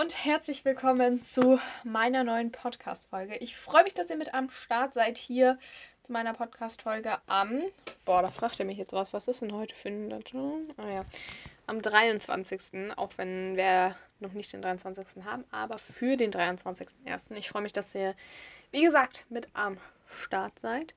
und herzlich willkommen zu meiner neuen Podcast-Folge. Ich freue mich, dass ihr mit am Start seid hier zu meiner Podcast-Folge am. Boah, da fragt ihr mich jetzt was. Was ist denn heute für ein Datum? Ah ja. Am 23. Auch wenn wir noch nicht den 23. haben, aber für den 23.01. Ich freue mich, dass ihr, wie gesagt, mit am Start seid.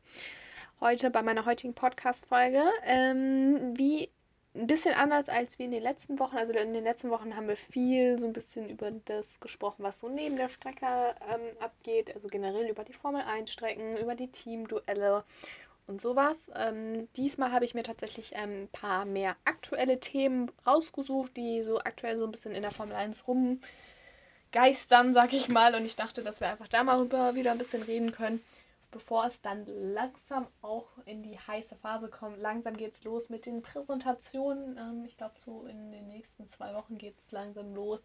Heute bei meiner heutigen Podcast-Folge. Ähm, wie ein bisschen anders als wie in den letzten Wochen. Also in den letzten Wochen haben wir viel so ein bisschen über das gesprochen, was so neben der Strecke ähm, abgeht. Also generell über die Formel 1 Strecken, über die Teamduelle und sowas. Ähm, diesmal habe ich mir tatsächlich ähm, ein paar mehr aktuelle Themen rausgesucht, die so aktuell so ein bisschen in der Formel 1 rumgeistern, sag ich mal. Und ich dachte, dass wir einfach da mal wieder ein bisschen reden können bevor es dann langsam auch in die heiße Phase kommt. Langsam geht es los mit den Präsentationen. Ähm, ich glaube, so in den nächsten zwei Wochen geht es langsam los.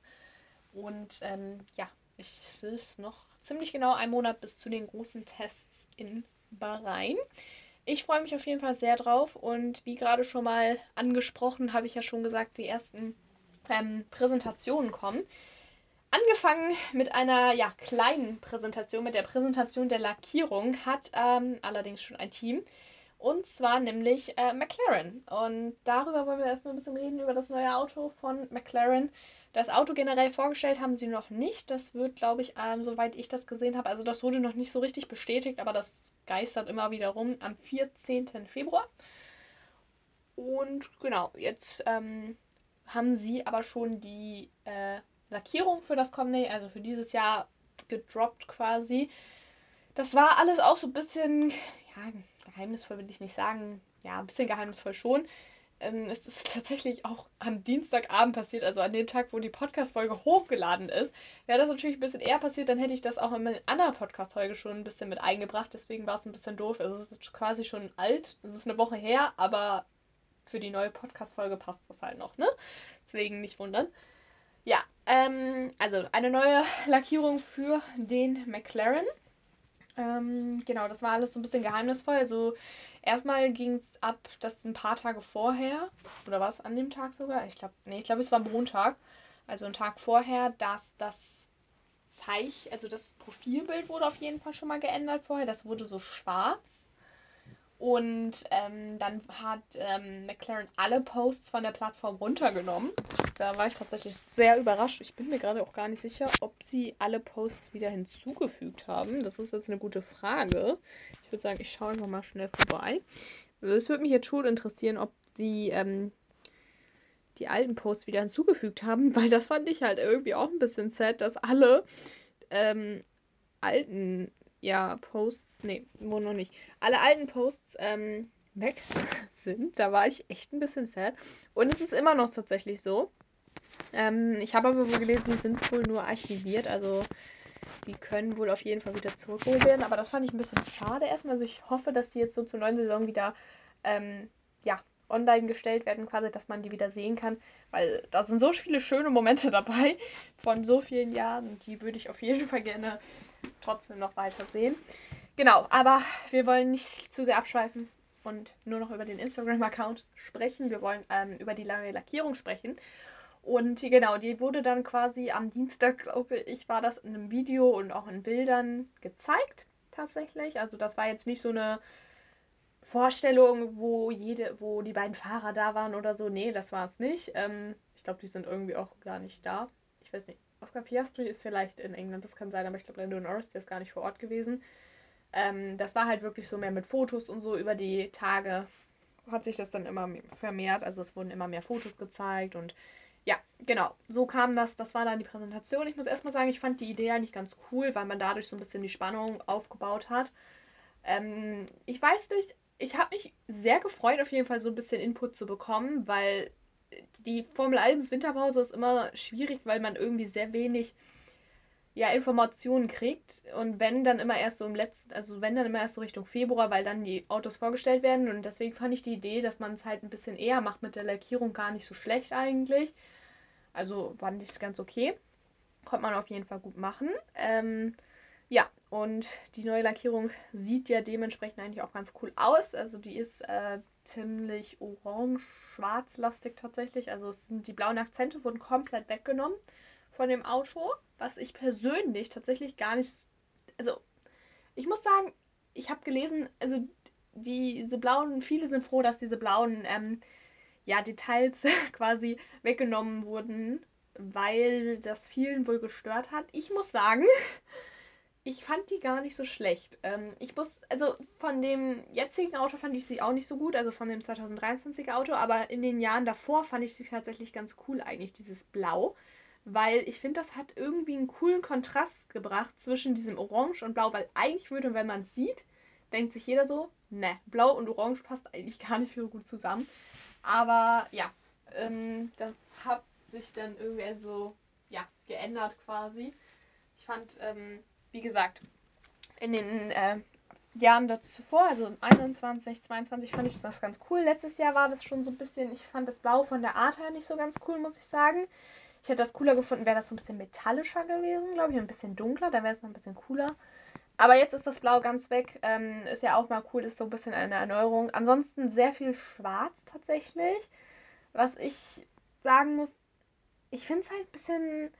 Und ähm, ja, ich es noch ziemlich genau einen Monat bis zu den großen Tests in Bahrain. Ich freue mich auf jeden Fall sehr drauf und wie gerade schon mal angesprochen, habe ich ja schon gesagt, die ersten ähm, Präsentationen kommen. Angefangen mit einer ja, kleinen Präsentation, mit der Präsentation der Lackierung, hat ähm, allerdings schon ein Team. Und zwar nämlich äh, McLaren. Und darüber wollen wir erstmal ein bisschen reden, über das neue Auto von McLaren. Das Auto generell vorgestellt haben sie noch nicht. Das wird, glaube ich, ähm, soweit ich das gesehen habe, also das wurde noch nicht so richtig bestätigt, aber das geistert immer wieder rum am 14. Februar. Und genau, jetzt ähm, haben sie aber schon die äh, Lackierung für das kommende, also für dieses Jahr gedroppt quasi. Das war alles auch so ein bisschen, ja, geheimnisvoll will ich nicht sagen, ja, ein bisschen geheimnisvoll schon. Ähm, es ist tatsächlich auch am Dienstagabend passiert, also an dem Tag, wo die Podcast-Folge hochgeladen ist. Wäre das natürlich ein bisschen eher passiert, dann hätte ich das auch in einer anderen Podcast-Folge schon ein bisschen mit eingebracht. Deswegen war es ein bisschen doof. Also es ist quasi schon alt. Es ist eine Woche her, aber für die neue Podcast-Folge passt das halt noch, ne? Deswegen nicht wundern. Ja, ähm, also eine neue Lackierung für den McLaren. Ähm, genau, das war alles so ein bisschen geheimnisvoll. Also erstmal ging es ab, dass ein paar Tage vorher, oder was, an dem Tag sogar? Ich glaube, nee, ich glaube, es war Montag, also ein Tag vorher, dass das Zeich, also das Profilbild wurde auf jeden Fall schon mal geändert vorher. Das wurde so schwarz. Und ähm, dann hat ähm, McLaren alle Posts von der Plattform runtergenommen. Da war ich tatsächlich sehr überrascht. Ich bin mir gerade auch gar nicht sicher, ob sie alle Posts wieder hinzugefügt haben. Das ist jetzt eine gute Frage. Ich würde sagen, ich schaue einfach mal schnell vorbei. Es würde mich jetzt schon interessieren, ob die ähm, die alten Posts wieder hinzugefügt haben, weil das fand ich halt irgendwie auch ein bisschen sad, dass alle ähm, alten ja, Posts, nee, wo noch nicht. Alle alten Posts ähm, weg sind. Da war ich echt ein bisschen sad. Und es ist immer noch tatsächlich so. Ähm, ich habe aber wohl gelesen, die sind wohl nur archiviert. Also die können wohl auf jeden Fall wieder zurückgeholt werden. Aber das fand ich ein bisschen schade erstmal. Also ich hoffe, dass die jetzt so zur neuen Saison wieder ähm, online gestellt werden, quasi, dass man die wieder sehen kann. Weil da sind so viele schöne Momente dabei von so vielen Jahren. Die würde ich auf jeden Fall gerne trotzdem noch weiter sehen. Genau, aber wir wollen nicht zu sehr abschweifen und nur noch über den Instagram-Account sprechen. Wir wollen ähm, über die lange Lackierung sprechen. Und genau, die wurde dann quasi am Dienstag, glaube ich, war das in einem Video und auch in Bildern gezeigt, tatsächlich. Also das war jetzt nicht so eine Vorstellung, wo jede, wo die beiden Fahrer da waren oder so. Nee, das war es nicht. Ähm, ich glaube, die sind irgendwie auch gar nicht da. Ich weiß nicht. Oscar Piastri ist vielleicht in England, das kann sein, aber ich glaube, Lando Norris, der ist gar nicht vor Ort gewesen. Ähm, das war halt wirklich so mehr mit Fotos und so über die Tage hat sich das dann immer vermehrt. Also es wurden immer mehr Fotos gezeigt und ja, genau. So kam das. Das war dann die Präsentation. Ich muss erstmal sagen, ich fand die Idee eigentlich ganz cool, weil man dadurch so ein bisschen die Spannung aufgebaut hat. Ähm, ich weiß nicht, ich habe mich sehr gefreut, auf jeden Fall so ein bisschen Input zu bekommen, weil die Formel 1 Winterpause ist immer schwierig, weil man irgendwie sehr wenig ja, Informationen kriegt. Und wenn dann immer erst so im letzten, also wenn dann immer erst so Richtung Februar, weil dann die Autos vorgestellt werden. Und deswegen fand ich die Idee, dass man es halt ein bisschen eher macht mit der Lackierung, gar nicht so schlecht eigentlich. Also fand ich es ganz okay. Konnte man auf jeden Fall gut machen. Ähm, ja, und die neue Lackierung sieht ja dementsprechend eigentlich auch ganz cool aus. Also die ist äh, ziemlich orange-schwarzlastig tatsächlich. Also sind die blauen Akzente wurden komplett weggenommen von dem Auto, was ich persönlich tatsächlich gar nicht. Also, ich muss sagen, ich habe gelesen, also diese blauen, viele sind froh, dass diese blauen ähm, ja, Details quasi weggenommen wurden, weil das vielen wohl gestört hat. Ich muss sagen, ich fand die gar nicht so schlecht. Ähm, ich muss, also von dem jetzigen Auto fand ich sie auch nicht so gut, also von dem 2023er Auto, aber in den Jahren davor fand ich sie tatsächlich ganz cool, eigentlich dieses Blau. Weil ich finde, das hat irgendwie einen coolen Kontrast gebracht zwischen diesem Orange und Blau, weil eigentlich würde, wenn man es sieht, denkt sich jeder so, ne, Blau und Orange passt eigentlich gar nicht so gut zusammen. Aber ja, ähm, das hat sich dann irgendwie so ja, geändert quasi. Ich fand, ähm, wie gesagt, in den äh, Jahren zuvor, also 21, 22, fand ich das ganz cool. Letztes Jahr war das schon so ein bisschen, ich fand das Blau von der Art her nicht so ganz cool, muss ich sagen. Ich hätte das cooler gefunden, wäre das so ein bisschen metallischer gewesen, glaube ich, ein bisschen dunkler, dann wäre es noch ein bisschen cooler. Aber jetzt ist das Blau ganz weg. Ähm, ist ja auch mal cool, ist so ein bisschen eine Erneuerung. Ansonsten sehr viel Schwarz tatsächlich. Was ich sagen muss, ich finde es halt ein bisschen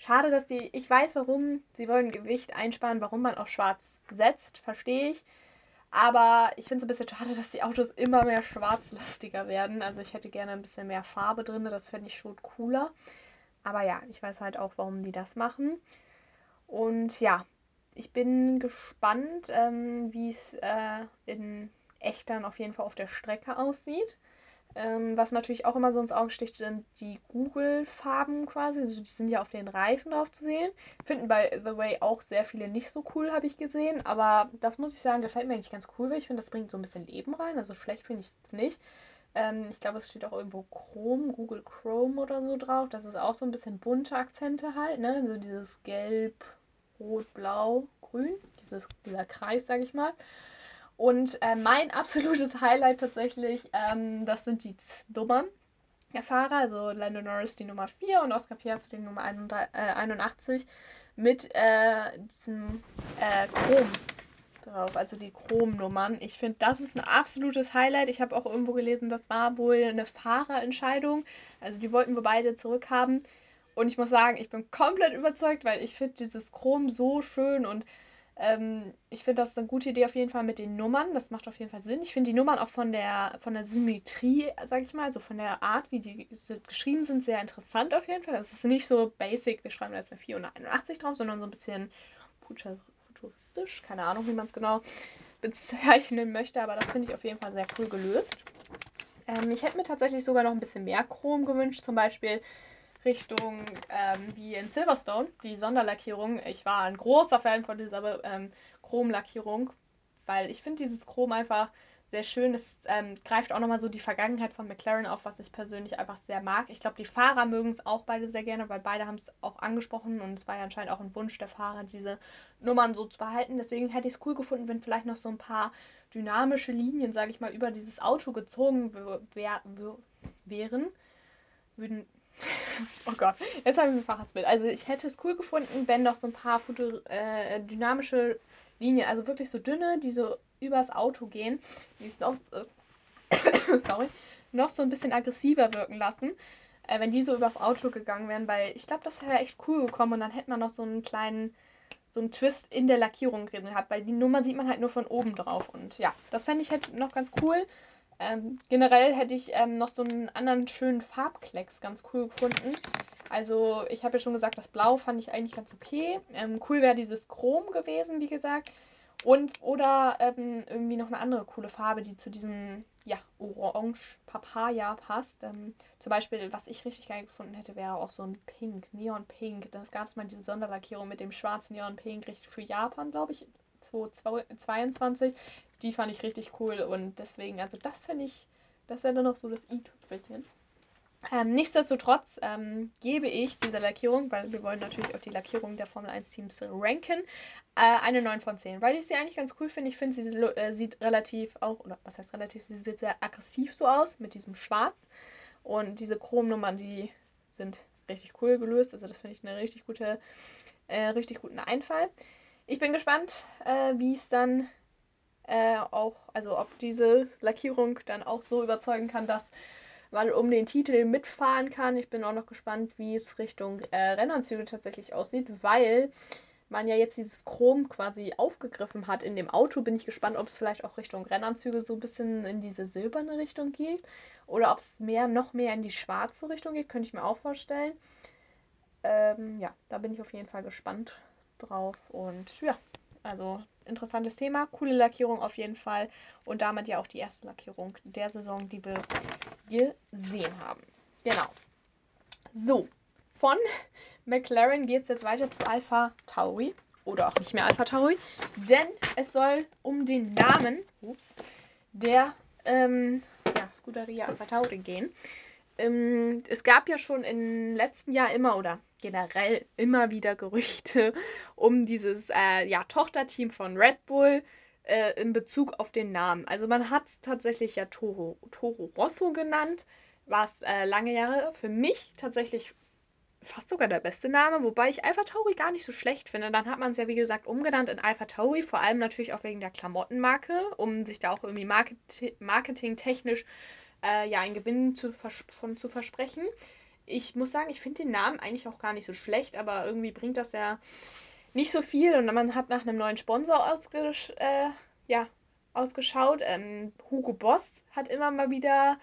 schade, dass die. Ich weiß, warum sie wollen Gewicht einsparen, warum man auf Schwarz setzt, verstehe ich. Aber ich finde es ein bisschen schade, dass die Autos immer mehr schwarzlastiger werden. Also ich hätte gerne ein bisschen mehr Farbe drin, das fände ich schon cooler. Aber ja, ich weiß halt auch, warum die das machen. Und ja, ich bin gespannt, ähm, wie es äh, in echt dann auf jeden Fall auf der Strecke aussieht. Ähm, was natürlich auch immer so ins Auge sticht, sind die Google-Farben quasi. Also die sind ja auf den Reifen drauf zu sehen. Finden by the way auch sehr viele nicht so cool, habe ich gesehen. Aber das muss ich sagen, gefällt mir eigentlich ganz cool, weil ich finde, das bringt so ein bisschen Leben rein. Also schlecht finde ich es nicht. Ähm, ich glaube, es steht auch irgendwo Chrome, Google Chrome oder so drauf. Das ist auch so ein bisschen bunte Akzente halt, ne? So dieses Gelb, Rot, Blau, Grün, dieses, dieser Kreis, sage ich mal. Und äh, mein absolutes Highlight tatsächlich, ähm, das sind die Nummern der Fahrer. Also Lando Norris die Nummer 4 und Oscar Piastri die Nummer 81 äh, mit äh, diesem äh, Chrom drauf, also die Chrom-Nummern. Ich finde, das ist ein absolutes Highlight. Ich habe auch irgendwo gelesen, das war wohl eine Fahrerentscheidung. Also die wollten wir beide zurückhaben. Und ich muss sagen, ich bin komplett überzeugt, weil ich finde dieses Chrom so schön und ähm, ich finde das eine gute Idee auf jeden Fall mit den Nummern. Das macht auf jeden Fall Sinn. Ich finde die Nummern auch von der, von der Symmetrie, sag ich mal, also von der Art, wie die geschrieben sind, sehr interessant auf jeden Fall. Es ist nicht so basic, wir schreiben jetzt eine 481 drauf, sondern so ein bisschen futuristisch. Keine Ahnung, wie man es genau bezeichnen möchte, aber das finde ich auf jeden Fall sehr cool gelöst. Ähm, ich hätte mir tatsächlich sogar noch ein bisschen mehr Chrom gewünscht, zum Beispiel Richtung ähm, wie in Silverstone, die Sonderlackierung. Ich war ein großer Fan von dieser ähm, Chromlackierung, weil ich finde dieses Chrom einfach sehr schön. Es ähm, greift auch nochmal so die Vergangenheit von McLaren auf, was ich persönlich einfach sehr mag. Ich glaube, die Fahrer mögen es auch beide sehr gerne, weil beide haben es auch angesprochen und es war ja anscheinend auch ein Wunsch der Fahrer, diese Nummern so zu behalten. Deswegen hätte ich es cool gefunden, wenn vielleicht noch so ein paar dynamische Linien, sage ich mal, über dieses Auto gezogen wären. Würden, oh Gott, jetzt habe ich ein Fachbild. Also ich hätte es cool gefunden, wenn noch so ein paar Futur, äh, dynamische Linien, also wirklich so dünne, die so übers Auto gehen, die es noch, äh, sorry, noch so ein bisschen aggressiver wirken lassen, äh, wenn die so übers Auto gegangen wären, weil ich glaube, das wäre echt cool gekommen und dann hätte man noch so einen kleinen, so einen Twist in der Lackierung drin gehabt, weil die Nummer sieht man halt nur von oben drauf und ja, das fände ich halt noch ganz cool. Ähm, generell hätte ich ähm, noch so einen anderen schönen Farbklecks ganz cool gefunden. Also ich habe ja schon gesagt, das Blau fand ich eigentlich ganz okay. Ähm, cool wäre dieses Chrom gewesen, wie gesagt. Und oder ähm, irgendwie noch eine andere coole Farbe, die zu diesem ja, Orange Papaya passt. Ähm, zum Beispiel, was ich richtig geil gefunden hätte, wäre auch so ein Pink, Neon Pink. Das gab es mal diese Sonderlackierung mit dem schwarzen Neon Pink, richtig für Japan, glaube ich. 2022. Die fand ich richtig cool und deswegen, also das finde ich, das wäre dann noch so das i-Tüpfelchen. Ähm, nichtsdestotrotz ähm, gebe ich dieser Lackierung, weil wir wollen natürlich auch die Lackierung der Formel 1 Teams ranken, äh, eine 9 von 10. Weil ich sie eigentlich ganz cool finde. Ich finde, sie äh, sieht relativ auch, oder was heißt relativ, sie sieht sehr aggressiv so aus mit diesem Schwarz. Und diese Chromnummern, die sind richtig cool gelöst. Also das finde ich eine richtig gute, äh, richtig guten Einfall. Ich bin gespannt, äh, wie es dann äh, auch, also ob diese Lackierung dann auch so überzeugen kann, dass mal um den Titel mitfahren kann. Ich bin auch noch gespannt, wie es Richtung äh, Rennanzüge tatsächlich aussieht, weil man ja jetzt dieses Chrom quasi aufgegriffen hat in dem Auto, bin ich gespannt, ob es vielleicht auch Richtung Rennanzüge so ein bisschen in diese silberne Richtung geht oder ob es mehr, noch mehr in die schwarze Richtung geht, könnte ich mir auch vorstellen. Ähm, ja, da bin ich auf jeden Fall gespannt drauf und ja, also interessantes Thema, coole Lackierung auf jeden Fall und damit ja auch die erste Lackierung der Saison, die wir gesehen haben. Genau. So, von McLaren geht es jetzt weiter zu Alpha Tauri. Oder auch nicht mehr Alpha Tauri. Denn es soll um den Namen ups, der ähm, ja, Scuderia Alpha Tauri gehen. Ähm, es gab ja schon im letzten Jahr immer oder generell immer wieder Gerüchte um dieses äh, ja, Tochterteam von Red Bull äh, in Bezug auf den Namen. Also man hat es tatsächlich ja Toro, Toro Rosso genannt, was äh, lange Jahre für mich tatsächlich fast sogar der beste Name, wobei ich Alpha Tauri gar nicht so schlecht finde. Dann hat man es ja, wie gesagt, umgenannt in Alpha Tauri, vor allem natürlich auch wegen der Klamottenmarke, um sich da auch irgendwie market marketingtechnisch äh, ja, einen Gewinn zu von zu versprechen. Ich muss sagen, ich finde den Namen eigentlich auch gar nicht so schlecht, aber irgendwie bringt das ja nicht so viel und man hat nach einem neuen Sponsor ausgesch äh, ja, ausgeschaut. Ähm, Hugo Boss hat immer mal wieder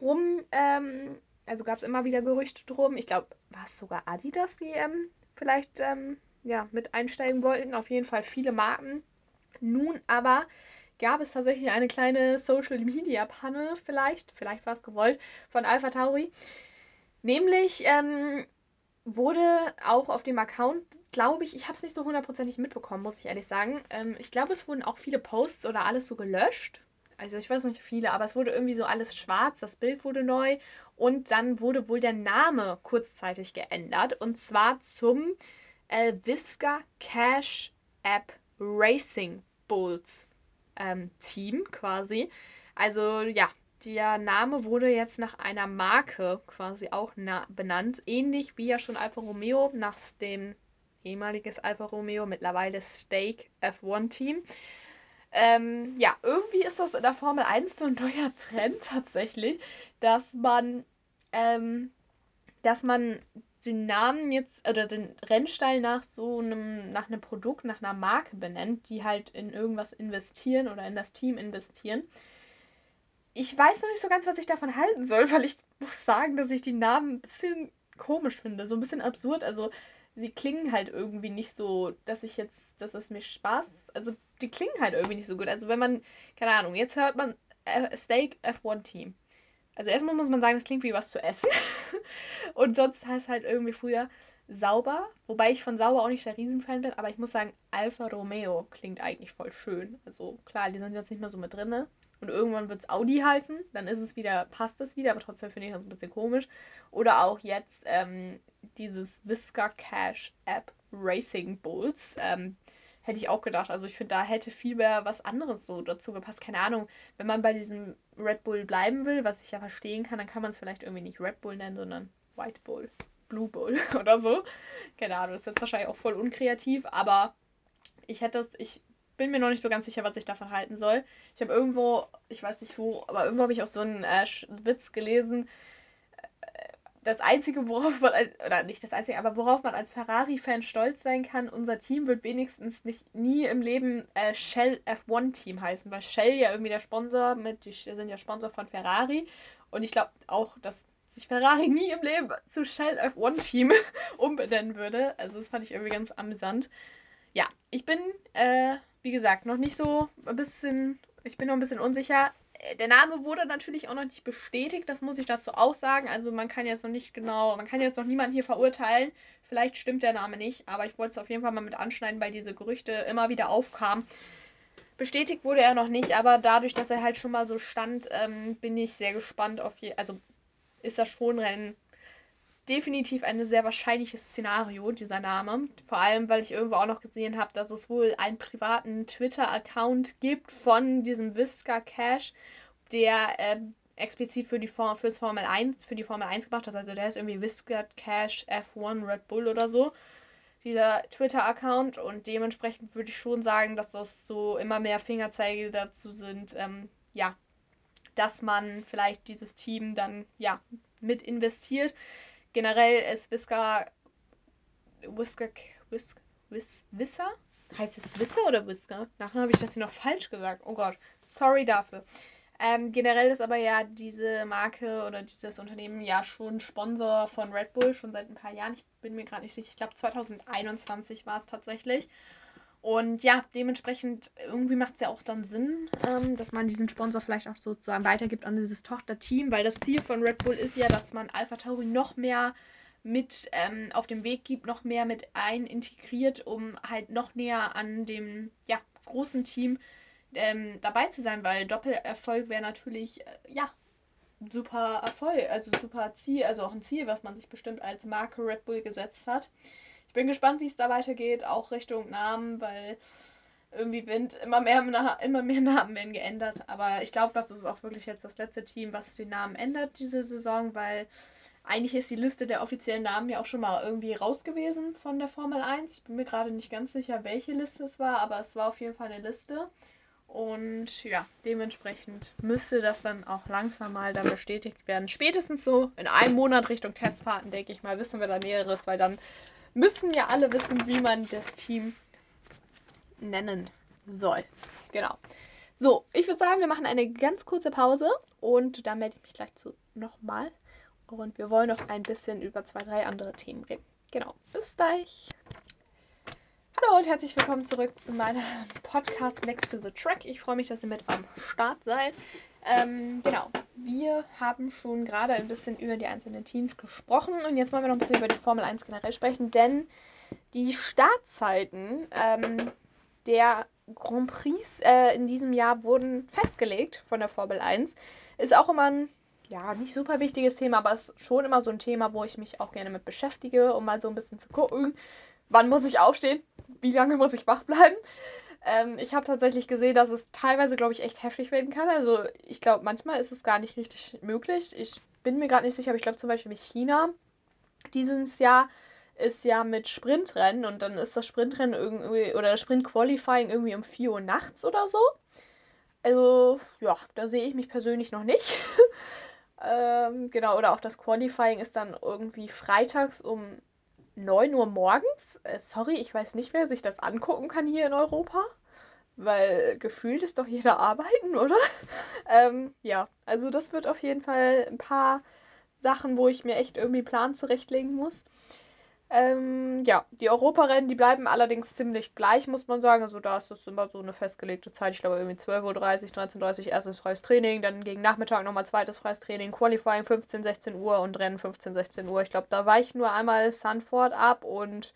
rum ähm, also gab es immer wieder Gerüchte drum. Ich glaube, war es sogar Adidas, die ähm, vielleicht ähm, ja, mit einsteigen wollten. Auf jeden Fall viele Marken. Nun aber gab es tatsächlich eine kleine Social Media Panne, vielleicht, vielleicht war es gewollt, von Alpha Tauri. Nämlich ähm, wurde auch auf dem Account, glaube ich, ich habe es nicht so hundertprozentig mitbekommen, muss ich ehrlich sagen. Ähm, ich glaube, es wurden auch viele Posts oder alles so gelöscht also ich weiß nicht viele, aber es wurde irgendwie so alles schwarz, das Bild wurde neu und dann wurde wohl der Name kurzzeitig geändert und zwar zum Visca Cash App Racing Bulls ähm, Team quasi. Also ja, der Name wurde jetzt nach einer Marke quasi auch benannt, ähnlich wie ja schon Alfa Romeo nach dem ehemaliges Alfa Romeo, mittlerweile Stake F1 Team. Ähm, ja, irgendwie ist das in der Formel 1 so ein neuer Trend tatsächlich, dass man, ähm, dass man den Namen jetzt oder den Rennstall nach so einem, nach einem Produkt, nach einer Marke benennt, die halt in irgendwas investieren oder in das Team investieren. Ich weiß noch nicht so ganz, was ich davon halten soll, weil ich muss sagen, dass ich die Namen ein bisschen komisch finde, so ein bisschen absurd. Also sie klingen halt irgendwie nicht so, dass ich jetzt, dass es mir Spaß, also die klingen halt irgendwie nicht so gut. Also wenn man, keine Ahnung, jetzt hört man äh, Steak F1 Team. Also erstmal muss man sagen, das klingt wie was zu essen. Und sonst heißt es halt irgendwie früher sauber, wobei ich von sauber auch nicht der Riesenfan bin, aber ich muss sagen, Alfa Romeo klingt eigentlich voll schön. Also klar, die sind jetzt nicht mehr so mit drin. Und irgendwann wird es Audi heißen, dann ist es wieder, passt es wieder, aber trotzdem finde ich das ein bisschen komisch. Oder auch jetzt ähm, dieses Visca Cash App Racing Bulls. Ähm, hätte ich auch gedacht. Also ich finde, da hätte viel mehr was anderes so dazu gepasst. Keine Ahnung, wenn man bei diesem Red Bull bleiben will, was ich ja verstehen kann, dann kann man es vielleicht irgendwie nicht Red Bull nennen, sondern White Bull, Blue Bull oder so. Keine Ahnung, ist jetzt wahrscheinlich auch voll unkreativ, aber ich hätte das, ich bin mir noch nicht so ganz sicher, was ich davon halten soll. Ich habe irgendwo, ich weiß nicht wo, aber irgendwo habe ich auch so einen äh, Witz gelesen, das Einzige, worauf man, oder nicht das Einzige, aber worauf man als Ferrari-Fan stolz sein kann, unser Team wird wenigstens nicht nie im Leben äh, Shell F1-Team heißen, weil Shell ja irgendwie der Sponsor mit, die sind ja Sponsor von Ferrari und ich glaube auch, dass sich Ferrari nie im Leben zu Shell F1-Team umbenennen würde. Also das fand ich irgendwie ganz amüsant. Ja, ich bin, äh, wie gesagt, noch nicht so ein bisschen, ich bin noch ein bisschen unsicher der Name wurde natürlich auch noch nicht bestätigt, das muss ich dazu auch sagen. Also man kann jetzt noch nicht genau, man kann jetzt noch niemanden hier verurteilen. Vielleicht stimmt der Name nicht, aber ich wollte es auf jeden Fall mal mit anschneiden, weil diese Gerüchte immer wieder aufkamen. Bestätigt wurde er noch nicht, aber dadurch, dass er halt schon mal so stand, ähm, bin ich sehr gespannt auf je. Also ist das schon ein definitiv ein sehr wahrscheinliches Szenario, dieser Name. Vor allem, weil ich irgendwo auch noch gesehen habe, dass es wohl einen privaten Twitter-Account gibt von diesem Visca Cash, der äh, explizit für die For fürs Formel 1, für die Formel 1 gemacht hat. Also der ist irgendwie Visca Cash F1 Red Bull oder so. Dieser Twitter-Account und dementsprechend würde ich schon sagen, dass das so immer mehr Fingerzeige dazu sind, ähm, ja, dass man vielleicht dieses Team dann ja mit investiert. Generell ist Whisker Whisker Whisker Whis, Wisser? Heißt es Wisser oder Whisker? Nachher habe ich das hier noch falsch gesagt. Oh Gott, sorry dafür. Ähm, generell ist aber ja diese Marke oder dieses Unternehmen ja schon Sponsor von Red Bull, schon seit ein paar Jahren. Ich bin mir gerade nicht sicher. Ich glaube 2021 war es tatsächlich. Und ja, dementsprechend irgendwie macht es ja auch dann Sinn, ähm, dass man diesen Sponsor vielleicht auch sozusagen weitergibt an dieses Tochterteam, weil das Ziel von Red Bull ist ja, dass man Alpha Tauri noch mehr mit ähm, auf dem Weg gibt, noch mehr mit ein integriert, um halt noch näher an dem ja, großen Team ähm, dabei zu sein, weil Doppelerfolg wäre natürlich, äh, ja, super Erfolg, also super Ziel, also auch ein Ziel, was man sich bestimmt als Marke Red Bull gesetzt hat. Ich bin gespannt, wie es da weitergeht, auch Richtung Namen, weil irgendwie Wind, immer mehr, immer mehr Namen werden geändert. Aber ich glaube, das ist auch wirklich jetzt das letzte Team, was den Namen ändert diese Saison, weil eigentlich ist die Liste der offiziellen Namen ja auch schon mal irgendwie raus gewesen von der Formel 1. Ich bin mir gerade nicht ganz sicher, welche Liste es war, aber es war auf jeden Fall eine Liste. Und ja, dementsprechend müsste das dann auch langsam mal dann bestätigt werden. Spätestens so in einem Monat Richtung Testfahrten, denke ich mal, wissen wir da Näheres, weil dann müssen ja alle wissen, wie man das Team nennen soll. Genau. So, ich würde sagen, wir machen eine ganz kurze Pause und dann melde ich mich gleich zu nochmal. Und wir wollen noch ein bisschen über zwei, drei andere Themen reden. Genau, bis gleich. Hallo und herzlich willkommen zurück zu meinem Podcast Next to the Track. Ich freue mich, dass ihr mit am Start seid. Ähm, genau, wir haben schon gerade ein bisschen über die einzelnen Teams gesprochen und jetzt wollen wir noch ein bisschen über die Formel 1 generell sprechen, denn die Startzeiten ähm, der Grand Prix äh, in diesem Jahr wurden festgelegt von der Formel 1. Ist auch immer ein ja, nicht super wichtiges Thema, aber ist schon immer so ein Thema, wo ich mich auch gerne mit beschäftige, um mal so ein bisschen zu gucken, wann muss ich aufstehen, wie lange muss ich wach bleiben. Ähm, ich habe tatsächlich gesehen, dass es teilweise, glaube ich, echt heftig werden kann. Also ich glaube, manchmal ist es gar nicht richtig möglich. Ich bin mir gerade nicht sicher, aber ich glaube zum Beispiel mit China dieses Jahr ist ja mit Sprintrennen und dann ist das Sprintrennen irgendwie oder das Sprint-Qualifying irgendwie um 4 Uhr nachts oder so. Also, ja, da sehe ich mich persönlich noch nicht. Ähm, genau, oder auch das Qualifying ist dann irgendwie freitags um 9 Uhr morgens. Äh, sorry, ich weiß nicht, wer sich das angucken kann hier in Europa. Weil gefühlt ist doch jeder arbeiten, oder? ähm, ja, also das wird auf jeden Fall ein paar Sachen, wo ich mir echt irgendwie Plan zurechtlegen muss. Ähm, ja, die Europarennen, die bleiben allerdings ziemlich gleich, muss man sagen. Also da ist das immer so eine festgelegte Zeit. Ich glaube irgendwie 12.30 Uhr, 13.30 Uhr erstes freies Training, dann gegen Nachmittag nochmal zweites freies Training, Qualifying 15, 16 Uhr und Rennen 15, 16 Uhr. Ich glaube, da weicht nur einmal Sanford ab und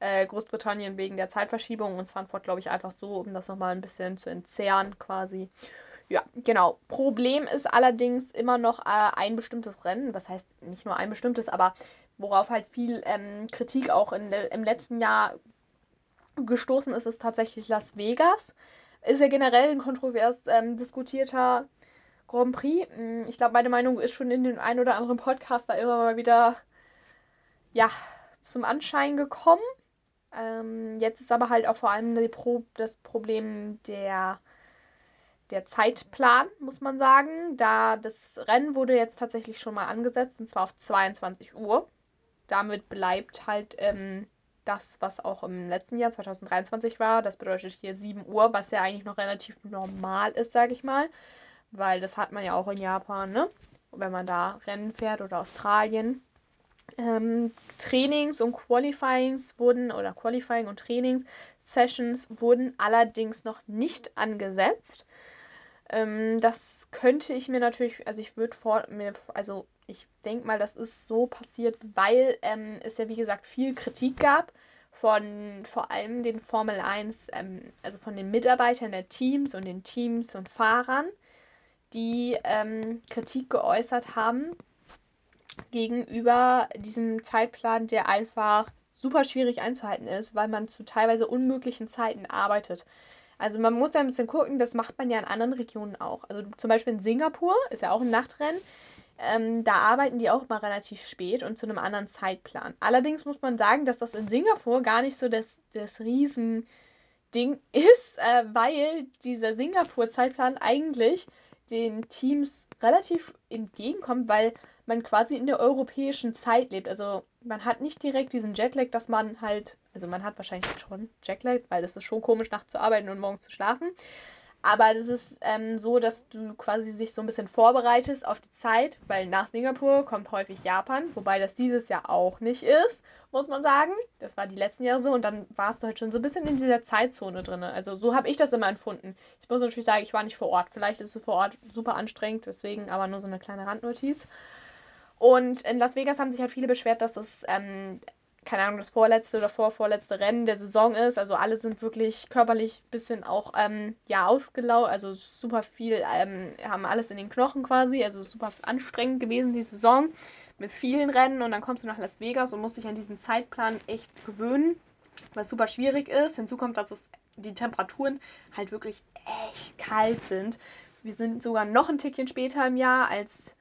äh, Großbritannien wegen der Zeitverschiebung und Sanford, glaube ich, einfach so, um das nochmal ein bisschen zu entzerren quasi. Ja, genau. Problem ist allerdings immer noch äh, ein bestimmtes Rennen. Was heißt nicht nur ein bestimmtes, aber worauf halt viel ähm, Kritik auch in, im letzten Jahr gestoßen ist, ist tatsächlich Las Vegas. Ist ja generell ein kontrovers ähm, diskutierter Grand Prix. Hm, ich glaube, meine Meinung ist schon in den ein oder anderen Podcast da immer mal wieder ja, zum Anschein gekommen. Ähm, jetzt ist aber halt auch vor allem Pro das Problem der, der Zeitplan, muss man sagen. Da das Rennen wurde jetzt tatsächlich schon mal angesetzt und zwar auf 22 Uhr damit bleibt halt ähm, das, was auch im letzten Jahr 2023 war. Das bedeutet hier 7 Uhr, was ja eigentlich noch relativ normal ist, sage ich mal. Weil das hat man ja auch in Japan, ne? Wenn man da Rennen fährt oder Australien. Ähm, Trainings und Qualifyings wurden, oder Qualifying und Trainings-Sessions wurden allerdings noch nicht angesetzt. Ähm, das könnte ich mir natürlich, also ich würde vor mir, also ich denke mal, das ist so passiert, weil ähm, es ja wie gesagt viel Kritik gab von vor allem den Formel 1, ähm, also von den Mitarbeitern der Teams und den Teams und Fahrern, die ähm, Kritik geäußert haben gegenüber diesem Zeitplan, der einfach super schwierig einzuhalten ist, weil man zu teilweise unmöglichen Zeiten arbeitet. Also man muss ja ein bisschen gucken, das macht man ja in anderen Regionen auch. Also zum Beispiel in Singapur ist ja auch ein Nachtrennen. Ähm, da arbeiten die auch mal relativ spät und zu einem anderen Zeitplan. Allerdings muss man sagen, dass das in Singapur gar nicht so das, das Riesending ist, äh, weil dieser Singapur-Zeitplan eigentlich den Teams relativ entgegenkommt, weil man quasi in der europäischen Zeit lebt. Also man hat nicht direkt diesen Jetlag, dass man halt, also man hat wahrscheinlich schon Jetlag, weil es ist schon komisch, nachts zu arbeiten und morgens zu schlafen. Aber das ist ähm, so, dass du quasi sich so ein bisschen vorbereitest auf die Zeit, weil nach Singapur kommt häufig Japan, wobei das dieses Jahr auch nicht ist, muss man sagen. Das war die letzten Jahre so und dann warst du halt schon so ein bisschen in dieser Zeitzone drin. Also so habe ich das immer empfunden. Ich muss natürlich sagen, ich war nicht vor Ort. Vielleicht ist es vor Ort super anstrengend, deswegen aber nur so eine kleine Randnotiz. Und in Las Vegas haben sich halt viele beschwert, dass es ähm, keine Ahnung, das vorletzte oder vorvorletzte Rennen der Saison ist. Also alle sind wirklich körperlich ein bisschen auch, ähm, ja, ausgelaugt. Also super viel, ähm, haben alles in den Knochen quasi. Also super anstrengend gewesen die Saison mit vielen Rennen. Und dann kommst du nach Las Vegas und musst dich an diesen Zeitplan echt gewöhnen, was super schwierig ist. Hinzu kommt, dass es die Temperaturen halt wirklich echt kalt sind. Wir sind sogar noch ein Tickchen später im Jahr als,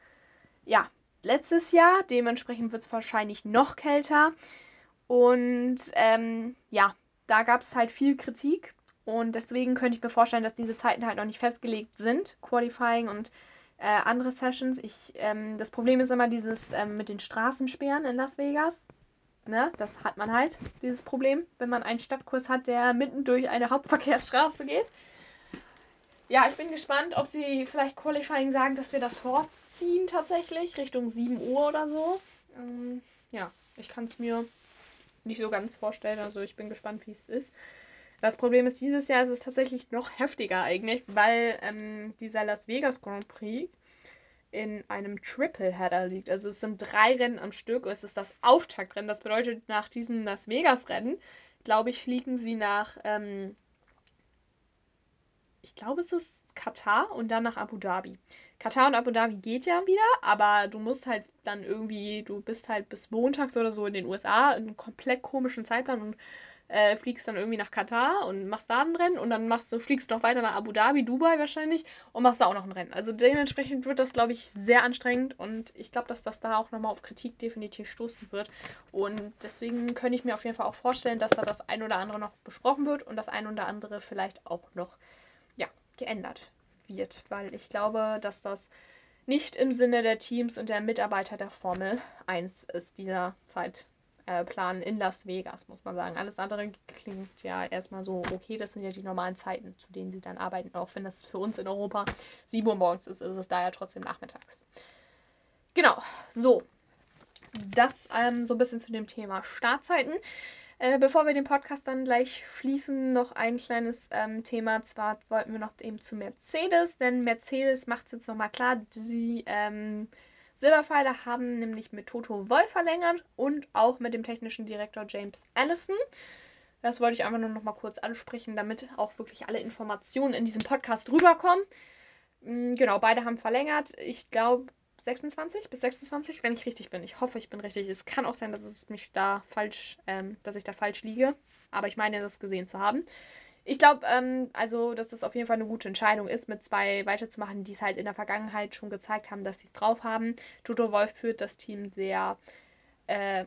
ja, letztes Jahr. Dementsprechend wird es wahrscheinlich noch kälter. Und ähm, ja, da gab es halt viel Kritik. Und deswegen könnte ich mir vorstellen, dass diese Zeiten halt noch nicht festgelegt sind. Qualifying und äh, andere Sessions. Ich, ähm, das Problem ist immer dieses ähm, mit den Straßensperren in Las Vegas. Ne? Das hat man halt, dieses Problem, wenn man einen Stadtkurs hat, der mitten durch eine Hauptverkehrsstraße geht. Ja, ich bin gespannt, ob sie vielleicht Qualifying sagen, dass wir das vorziehen tatsächlich, Richtung 7 Uhr oder so. Ähm, ja, ich kann es mir nicht so ganz vorstellen. Also ich bin gespannt, wie es ist. Das Problem ist, dieses Jahr ist es tatsächlich noch heftiger eigentlich, weil ähm, dieser Las Vegas Grand Prix in einem Triple-Header liegt. Also es sind drei Rennen am Stück. Es ist das Auftaktrennen. Das bedeutet, nach diesem Las Vegas-Rennen, glaube ich, fliegen sie nach, ähm, ich glaube, es ist Katar und dann nach Abu Dhabi. Katar und Abu Dhabi geht ja wieder, aber du musst halt dann irgendwie, du bist halt bis montags oder so in den USA in einem komplett komischen Zeitplan und äh, fliegst dann irgendwie nach Katar und machst da ein Rennen und dann machst du, fliegst du noch weiter nach Abu Dhabi, Dubai wahrscheinlich und machst da auch noch ein Rennen. Also dementsprechend wird das, glaube ich, sehr anstrengend und ich glaube, dass das da auch nochmal auf Kritik definitiv stoßen wird. Und deswegen könnte ich mir auf jeden Fall auch vorstellen, dass da das ein oder andere noch besprochen wird und das ein oder andere vielleicht auch noch, geändert wird, weil ich glaube, dass das nicht im Sinne der Teams und der Mitarbeiter der Formel 1 ist, dieser Zeitplan in Las Vegas, muss man sagen. Alles andere klingt ja erstmal so, okay, das sind ja die normalen Zeiten, zu denen sie dann arbeiten. Auch wenn das für uns in Europa 7 Uhr morgens ist, ist es da ja trotzdem nachmittags. Genau, so. Das ähm, so ein bisschen zu dem Thema Startzeiten. Äh, bevor wir den Podcast dann gleich schließen, noch ein kleines ähm, Thema. Zwar wollten wir noch eben zu Mercedes, denn Mercedes macht es jetzt nochmal klar, die ähm, Silberpfeile haben nämlich mit Toto Wolf verlängert und auch mit dem technischen Direktor James Allison. Das wollte ich einfach nur noch mal kurz ansprechen, damit auch wirklich alle Informationen in diesem Podcast rüberkommen. Mm, genau, beide haben verlängert. Ich glaube, 26 bis 26, wenn ich richtig bin. Ich hoffe, ich bin richtig. Es kann auch sein, dass es mich da falsch, ähm, dass ich da falsch liege. Aber ich meine, das gesehen zu haben. Ich glaube, ähm, also, dass das auf jeden Fall eine gute Entscheidung ist, mit zwei weiterzumachen, die es halt in der Vergangenheit schon gezeigt haben, dass sie es drauf haben. Toto Wolf führt das Team sehr, äh,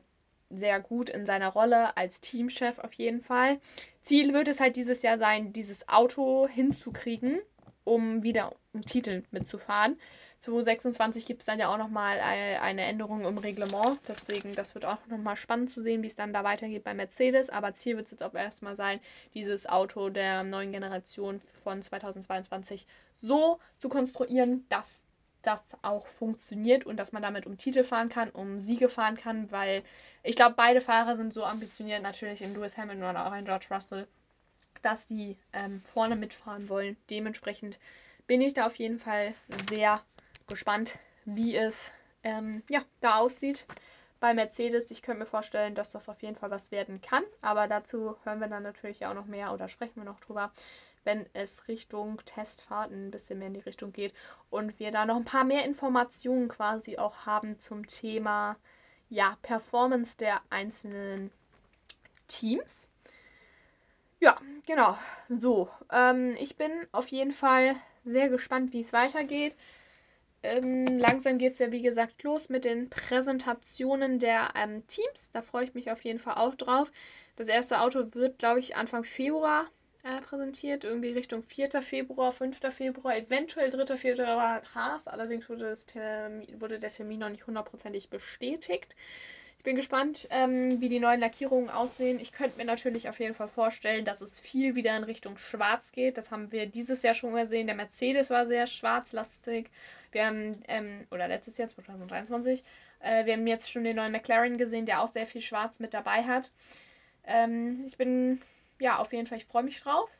sehr gut in seiner Rolle als Teamchef auf jeden Fall. Ziel wird es halt dieses Jahr sein, dieses Auto hinzukriegen, um wieder um Titel mitzufahren. 2026 gibt es dann ja auch nochmal eine Änderung im Reglement. Deswegen, das wird auch nochmal spannend zu sehen, wie es dann da weitergeht bei Mercedes. Aber Ziel wird es jetzt auch erstmal sein, dieses Auto der neuen Generation von 2022 so zu konstruieren, dass das auch funktioniert und dass man damit um Titel fahren kann, um Siege fahren kann, weil ich glaube, beide Fahrer sind so ambitioniert, natürlich in Lewis Hamilton oder auch in George Russell, dass die ähm, vorne mitfahren wollen. Dementsprechend bin ich da auf jeden Fall sehr gespannt, wie es ähm, ja, da aussieht bei Mercedes. Ich könnte mir vorstellen, dass das auf jeden Fall was werden kann. Aber dazu hören wir dann natürlich auch noch mehr oder sprechen wir noch drüber, wenn es Richtung Testfahrten ein bisschen mehr in die Richtung geht und wir da noch ein paar mehr Informationen quasi auch haben zum Thema ja, Performance der einzelnen Teams. Ja, genau. So, ähm, ich bin auf jeden Fall sehr gespannt, wie es weitergeht. Ähm, langsam geht es ja, wie gesagt, los mit den Präsentationen der ähm, Teams. Da freue ich mich auf jeden Fall auch drauf. Das erste Auto wird, glaube ich, Anfang Februar äh, präsentiert. Irgendwie Richtung 4. Februar, 5. Februar, eventuell 3. Februar Haas. Allerdings wurde, wurde der Termin noch nicht hundertprozentig bestätigt. Ich bin gespannt, ähm, wie die neuen Lackierungen aussehen. Ich könnte mir natürlich auf jeden Fall vorstellen, dass es viel wieder in Richtung Schwarz geht. Das haben wir dieses Jahr schon gesehen. Der Mercedes war sehr schwarzlastig. Wir haben, ähm, oder letztes Jahr, 2023, äh, wir haben jetzt schon den neuen McLaren gesehen, der auch sehr viel Schwarz mit dabei hat. Ähm, ich bin, ja, auf jeden Fall, ich freue mich drauf.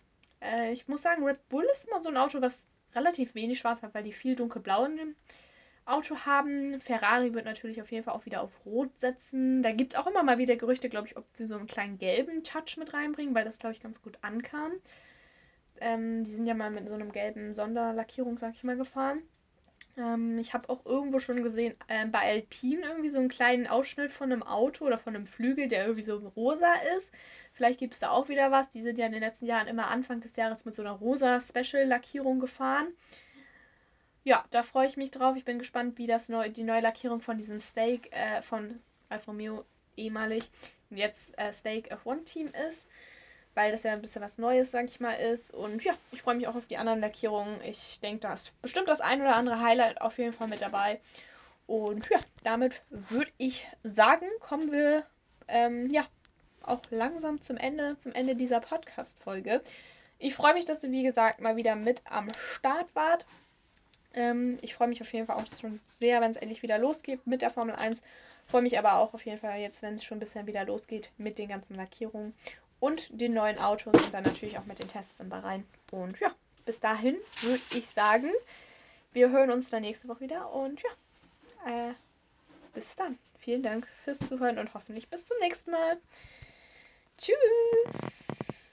Äh, ich muss sagen, Red Bull ist immer so ein Auto, was relativ wenig Schwarz hat, weil die viel dunkelblau in Auto haben. Ferrari wird natürlich auf jeden Fall auch wieder auf Rot setzen. Da gibt es auch immer mal wieder Gerüchte, glaube ich, ob sie so einen kleinen gelben Touch mit reinbringen, weil das, glaube ich, ganz gut ankam. Ähm, die sind ja mal mit so einem gelben Sonderlackierung, sag ich mal, gefahren. Ähm, ich habe auch irgendwo schon gesehen, äh, bei Alpine irgendwie so einen kleinen Ausschnitt von einem Auto oder von einem Flügel, der irgendwie so rosa ist. Vielleicht gibt es da auch wieder was. Die sind ja in den letzten Jahren immer Anfang des Jahres mit so einer rosa Special-Lackierung gefahren ja, da freue ich mich drauf. Ich bin gespannt, wie das neu, die neue Lackierung von diesem Steak äh, von Alfa Romeo ehemalig jetzt äh, Steak F1 Team ist, weil das ja ein bisschen was Neues, sag ich mal, ist. Und ja, ich freue mich auch auf die anderen Lackierungen. Ich denke, da ist bestimmt das ein oder andere Highlight auf jeden Fall mit dabei. Und ja, damit würde ich sagen, kommen wir ähm, ja auch langsam zum Ende, zum Ende dieser Podcast-Folge. Ich freue mich, dass ihr, wie gesagt, mal wieder mit am Start wart. Ähm, ich freue mich auf jeden Fall auch schon sehr, wenn es endlich wieder losgeht mit der Formel 1. Freue mich aber auch auf jeden Fall jetzt, wenn es schon ein bisschen wieder losgeht mit den ganzen Lackierungen und den neuen Autos und dann natürlich auch mit den Tests im Bahrain. Und ja, bis dahin würde ich sagen, wir hören uns dann nächste Woche wieder und ja, äh, bis dann. Vielen Dank fürs Zuhören und hoffentlich bis zum nächsten Mal. Tschüss!